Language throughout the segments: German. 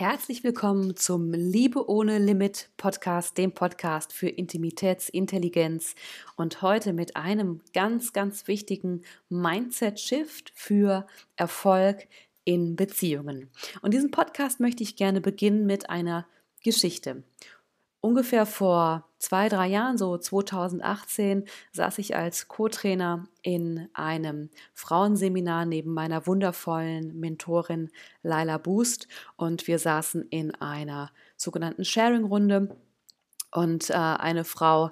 Herzlich willkommen zum Liebe ohne Limit Podcast, dem Podcast für Intimitätsintelligenz und heute mit einem ganz, ganz wichtigen Mindset-Shift für Erfolg in Beziehungen. Und diesen Podcast möchte ich gerne beginnen mit einer Geschichte. Ungefähr vor zwei, drei Jahren, so 2018, saß ich als Co-Trainer in einem Frauenseminar neben meiner wundervollen Mentorin Laila Boost. Und wir saßen in einer sogenannten Sharing-Runde. Und äh, eine Frau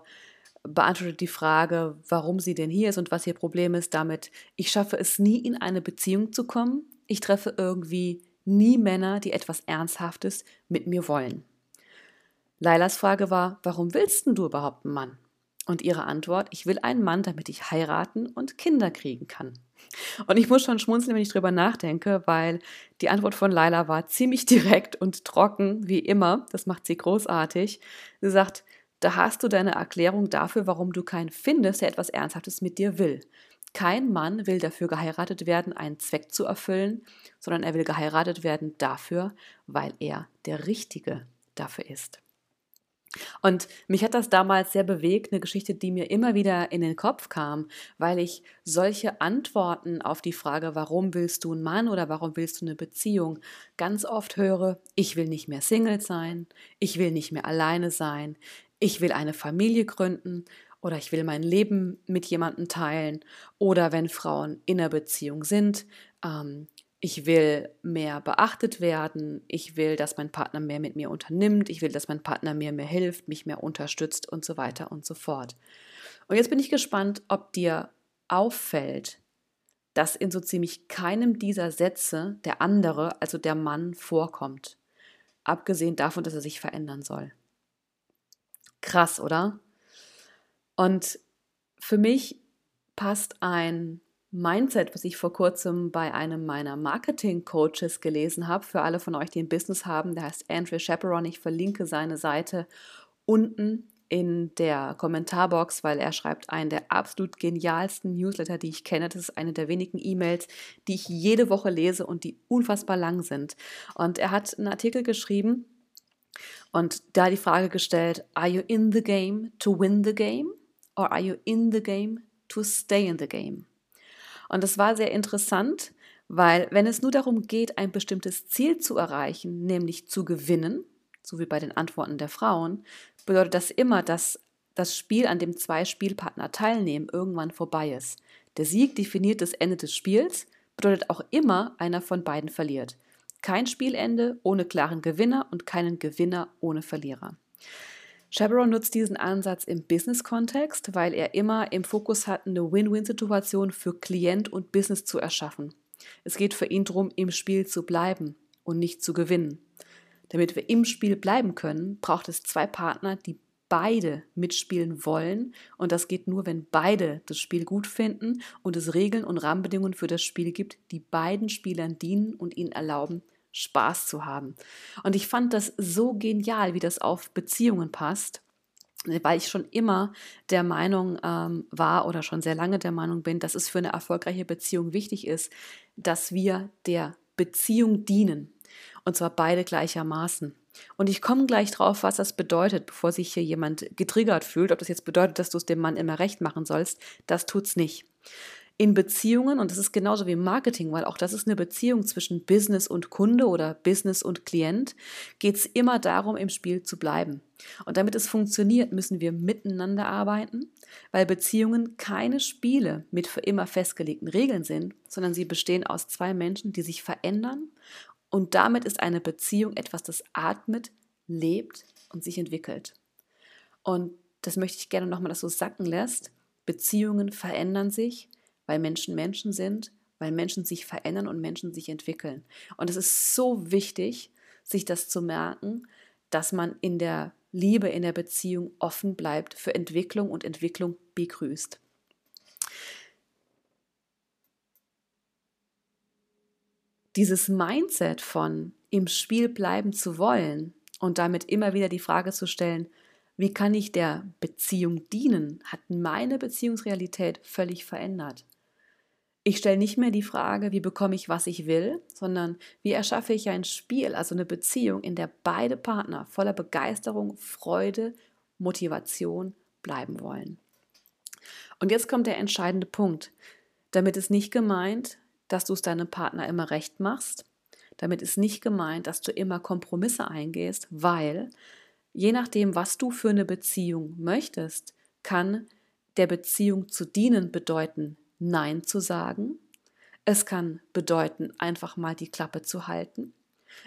beantwortet die Frage, warum sie denn hier ist und was ihr Problem ist damit, ich schaffe es nie in eine Beziehung zu kommen, ich treffe irgendwie nie Männer, die etwas Ernsthaftes mit mir wollen. Lailas Frage war, warum willst du überhaupt einen Mann? Und ihre Antwort, ich will einen Mann, damit ich heiraten und Kinder kriegen kann. Und ich muss schon schmunzeln, wenn ich drüber nachdenke, weil die Antwort von Laila war ziemlich direkt und trocken, wie immer. Das macht sie großartig. Sie sagt, da hast du deine Erklärung dafür, warum du keinen findest, der etwas Ernsthaftes mit dir will. Kein Mann will dafür geheiratet werden, einen Zweck zu erfüllen, sondern er will geheiratet werden dafür, weil er der Richtige dafür ist. Und mich hat das damals sehr bewegt, eine Geschichte, die mir immer wieder in den Kopf kam, weil ich solche Antworten auf die Frage, warum willst du einen Mann oder warum willst du eine Beziehung, ganz oft höre, ich will nicht mehr Single sein, ich will nicht mehr alleine sein, ich will eine Familie gründen oder ich will mein Leben mit jemandem teilen oder wenn Frauen in einer Beziehung sind, ähm, ich will mehr beachtet werden, ich will, dass mein Partner mehr mit mir unternimmt, ich will, dass mein Partner mir mehr hilft, mich mehr unterstützt und so weiter und so fort. Und jetzt bin ich gespannt, ob dir auffällt, dass in so ziemlich keinem dieser Sätze der andere, also der Mann, vorkommt. Abgesehen davon, dass er sich verändern soll. Krass, oder? Und für mich passt ein Mindset, was ich vor kurzem bei einem meiner Marketing-Coaches gelesen habe, für alle von euch, die ein Business haben, der heißt Andrew Chaperon. Ich verlinke seine Seite unten in der Kommentarbox, weil er schreibt einen der absolut genialsten Newsletter, die ich kenne. Das ist eine der wenigen E-Mails, die ich jede Woche lese und die unfassbar lang sind. Und er hat einen Artikel geschrieben und da die Frage gestellt, are you in the game to win the game or are you in the game to stay in the game? Und das war sehr interessant, weil wenn es nur darum geht, ein bestimmtes Ziel zu erreichen, nämlich zu gewinnen, so wie bei den Antworten der Frauen, bedeutet das immer, dass das Spiel, an dem zwei Spielpartner teilnehmen, irgendwann vorbei ist. Der Sieg definiert das Ende des Spiels, bedeutet auch immer, einer von beiden verliert. Kein Spielende ohne klaren Gewinner und keinen Gewinner ohne Verlierer. Chaperon nutzt diesen Ansatz im Business-Kontext, weil er immer im Fokus hat, eine Win-Win-Situation für Klient und Business zu erschaffen. Es geht für ihn darum, im Spiel zu bleiben und nicht zu gewinnen. Damit wir im Spiel bleiben können, braucht es zwei Partner, die beide mitspielen wollen. Und das geht nur, wenn beide das Spiel gut finden und es Regeln und Rahmenbedingungen für das Spiel gibt, die beiden Spielern dienen und ihnen erlauben, Spaß zu haben. Und ich fand das so genial, wie das auf Beziehungen passt weil ich schon immer der Meinung ähm, war oder schon sehr lange der Meinung bin, dass es für eine erfolgreiche Beziehung wichtig ist, dass wir der Beziehung dienen. Und zwar beide gleichermaßen. Und ich komme gleich drauf, was das bedeutet, bevor sich hier jemand getriggert fühlt. Ob das jetzt bedeutet, dass du es dem Mann immer recht machen sollst, das tut's nicht in Beziehungen, und das ist genauso wie Marketing, weil auch das ist eine Beziehung zwischen Business und Kunde oder Business und Klient, geht es immer darum, im Spiel zu bleiben. Und damit es funktioniert, müssen wir miteinander arbeiten, weil Beziehungen keine Spiele mit für immer festgelegten Regeln sind, sondern sie bestehen aus zwei Menschen, die sich verändern. Und damit ist eine Beziehung etwas, das atmet, lebt und sich entwickelt. Und das möchte ich gerne nochmal, dass du sacken lässt. Beziehungen verändern sich, weil Menschen Menschen sind, weil Menschen sich verändern und Menschen sich entwickeln. Und es ist so wichtig, sich das zu merken, dass man in der Liebe, in der Beziehung offen bleibt für Entwicklung und Entwicklung begrüßt. Dieses Mindset von im Spiel bleiben zu wollen und damit immer wieder die Frage zu stellen, wie kann ich der Beziehung dienen, hat meine Beziehungsrealität völlig verändert. Ich stelle nicht mehr die Frage, wie bekomme ich, was ich will, sondern wie erschaffe ich ein Spiel, also eine Beziehung, in der beide Partner voller Begeisterung, Freude, Motivation bleiben wollen. Und jetzt kommt der entscheidende Punkt. Damit ist nicht gemeint, dass du es deinem Partner immer recht machst. Damit ist nicht gemeint, dass du immer Kompromisse eingehst, weil je nachdem, was du für eine Beziehung möchtest, kann der Beziehung zu dienen bedeuten, Nein zu sagen. Es kann bedeuten, einfach mal die Klappe zu halten.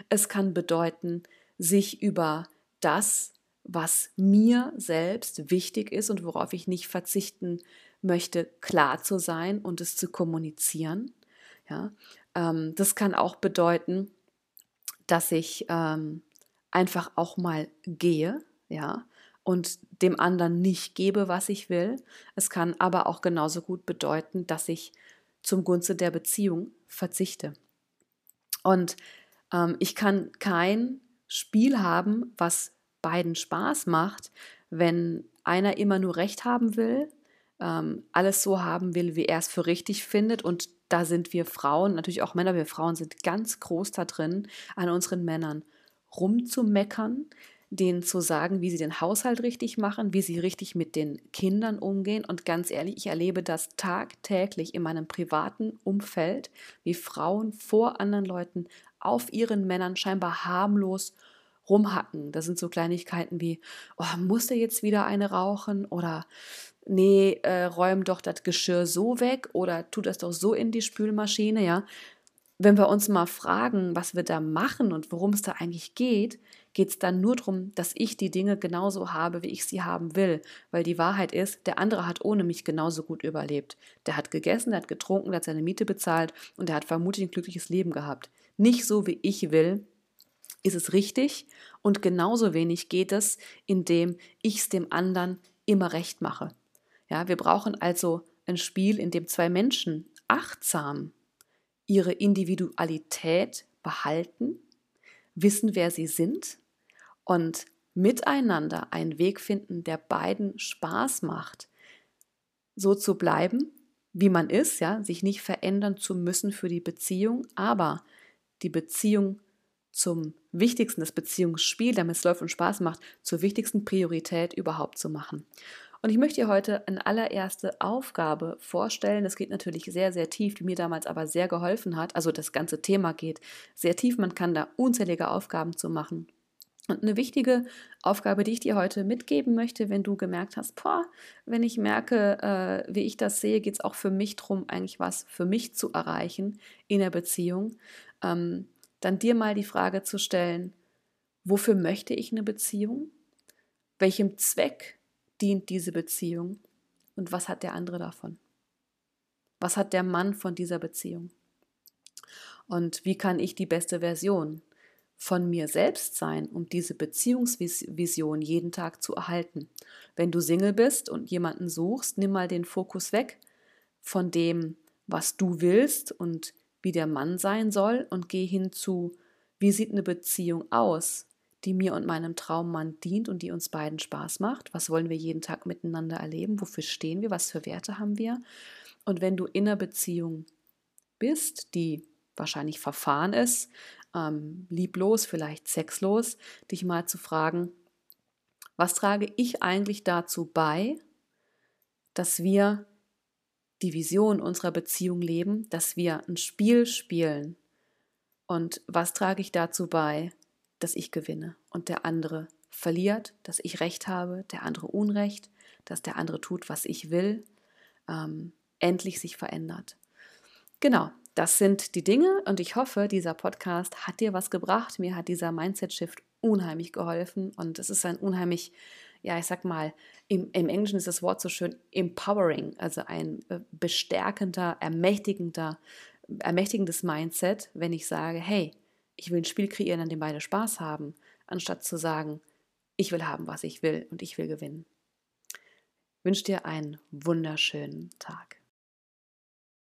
Es kann bedeuten, sich über das, was mir selbst wichtig ist und worauf ich nicht verzichten möchte, klar zu sein und es zu kommunizieren. Ja, ähm, das kann auch bedeuten, dass ich ähm, einfach auch mal gehe, ja, und dem anderen nicht gebe, was ich will. Es kann aber auch genauso gut bedeuten, dass ich zum Gunste der Beziehung verzichte. Und ähm, ich kann kein Spiel haben, was beiden Spaß macht, wenn einer immer nur Recht haben will, ähm, alles so haben will, wie er es für richtig findet. Und da sind wir Frauen, natürlich auch Männer, wir Frauen sind ganz groß da drin, an unseren Männern rumzumeckern, denen zu sagen, wie sie den Haushalt richtig machen, wie sie richtig mit den Kindern umgehen. Und ganz ehrlich, ich erlebe das tagtäglich in meinem privaten Umfeld, wie Frauen vor anderen Leuten auf ihren Männern scheinbar harmlos rumhacken. Das sind so Kleinigkeiten wie, oh, muss der jetzt wieder eine rauchen? Oder nee, äh, räum doch das Geschirr so weg oder tu das doch so in die Spülmaschine, ja. Wenn wir uns mal fragen, was wir da machen und worum es da eigentlich geht, geht es dann nur darum, dass ich die Dinge genauso habe, wie ich sie haben will. Weil die Wahrheit ist, der andere hat ohne mich genauso gut überlebt. Der hat gegessen, der hat getrunken, der hat seine Miete bezahlt und der hat vermutlich ein glückliches Leben gehabt. Nicht so, wie ich will, ist es richtig und genauso wenig geht es, indem ich es dem anderen immer recht mache. Ja, wir brauchen also ein Spiel, in dem zwei Menschen achtsam ihre Individualität behalten, wissen, wer sie sind und miteinander einen Weg finden, der beiden Spaß macht, so zu bleiben, wie man ist, ja, sich nicht verändern zu müssen für die Beziehung, aber die Beziehung zum wichtigsten, das Beziehungsspiel, damit es läuft und Spaß macht, zur wichtigsten Priorität überhaupt zu machen. Und ich möchte dir heute eine allererste Aufgabe vorstellen. Das geht natürlich sehr, sehr tief, die mir damals aber sehr geholfen hat. Also das ganze Thema geht sehr tief. Man kann da unzählige Aufgaben zu machen. Und eine wichtige Aufgabe, die ich dir heute mitgeben möchte, wenn du gemerkt hast, boah, wenn ich merke, äh, wie ich das sehe, geht es auch für mich darum, eigentlich was für mich zu erreichen in der Beziehung, ähm, dann dir mal die Frage zu stellen, wofür möchte ich eine Beziehung? Welchem Zweck dient diese Beziehung und was hat der andere davon? Was hat der Mann von dieser Beziehung? Und wie kann ich die beste Version von mir selbst sein, um diese Beziehungsvision jeden Tag zu erhalten? Wenn du Single bist und jemanden suchst, nimm mal den Fokus weg von dem, was du willst und wie der Mann sein soll und geh hin zu, wie sieht eine Beziehung aus? Die mir und meinem Traummann dient und die uns beiden Spaß macht. Was wollen wir jeden Tag miteinander erleben? Wofür stehen wir? Was für Werte haben wir? Und wenn du in einer Beziehung bist, die wahrscheinlich verfahren ist, ähm, lieblos, vielleicht sexlos, dich mal zu fragen, was trage ich eigentlich dazu bei, dass wir die Vision unserer Beziehung leben, dass wir ein Spiel spielen? Und was trage ich dazu bei, dass ich gewinne und der andere verliert, dass ich Recht habe, der andere Unrecht, dass der andere tut, was ich will, ähm, endlich sich verändert. Genau, das sind die Dinge und ich hoffe, dieser Podcast hat dir was gebracht. Mir hat dieser Mindset-Shift unheimlich geholfen und es ist ein unheimlich, ja, ich sag mal, im, im Englischen ist das Wort so schön empowering, also ein äh, bestärkender, ermächtigender, ermächtigendes Mindset, wenn ich sage, hey, ich will ein Spiel kreieren, an dem beide Spaß haben, anstatt zu sagen, ich will haben, was ich will und ich will gewinnen. Ich wünsche dir einen wunderschönen Tag.